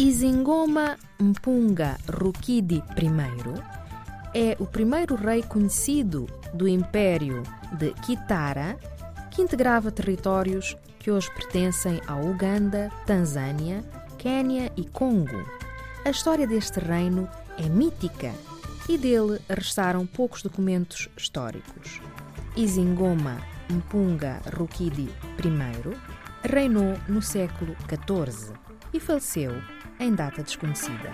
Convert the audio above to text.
Izingoma Mpunga Rukidi I é o primeiro rei conhecido do Império de Kitara, que integrava territórios que hoje pertencem a Uganda, Tanzânia, Quênia e Congo. A história deste reino é mítica e dele restaram poucos documentos históricos. Izingoma Mpunga Rukidi I reinou no século XIV e faleceu em data desconhecida.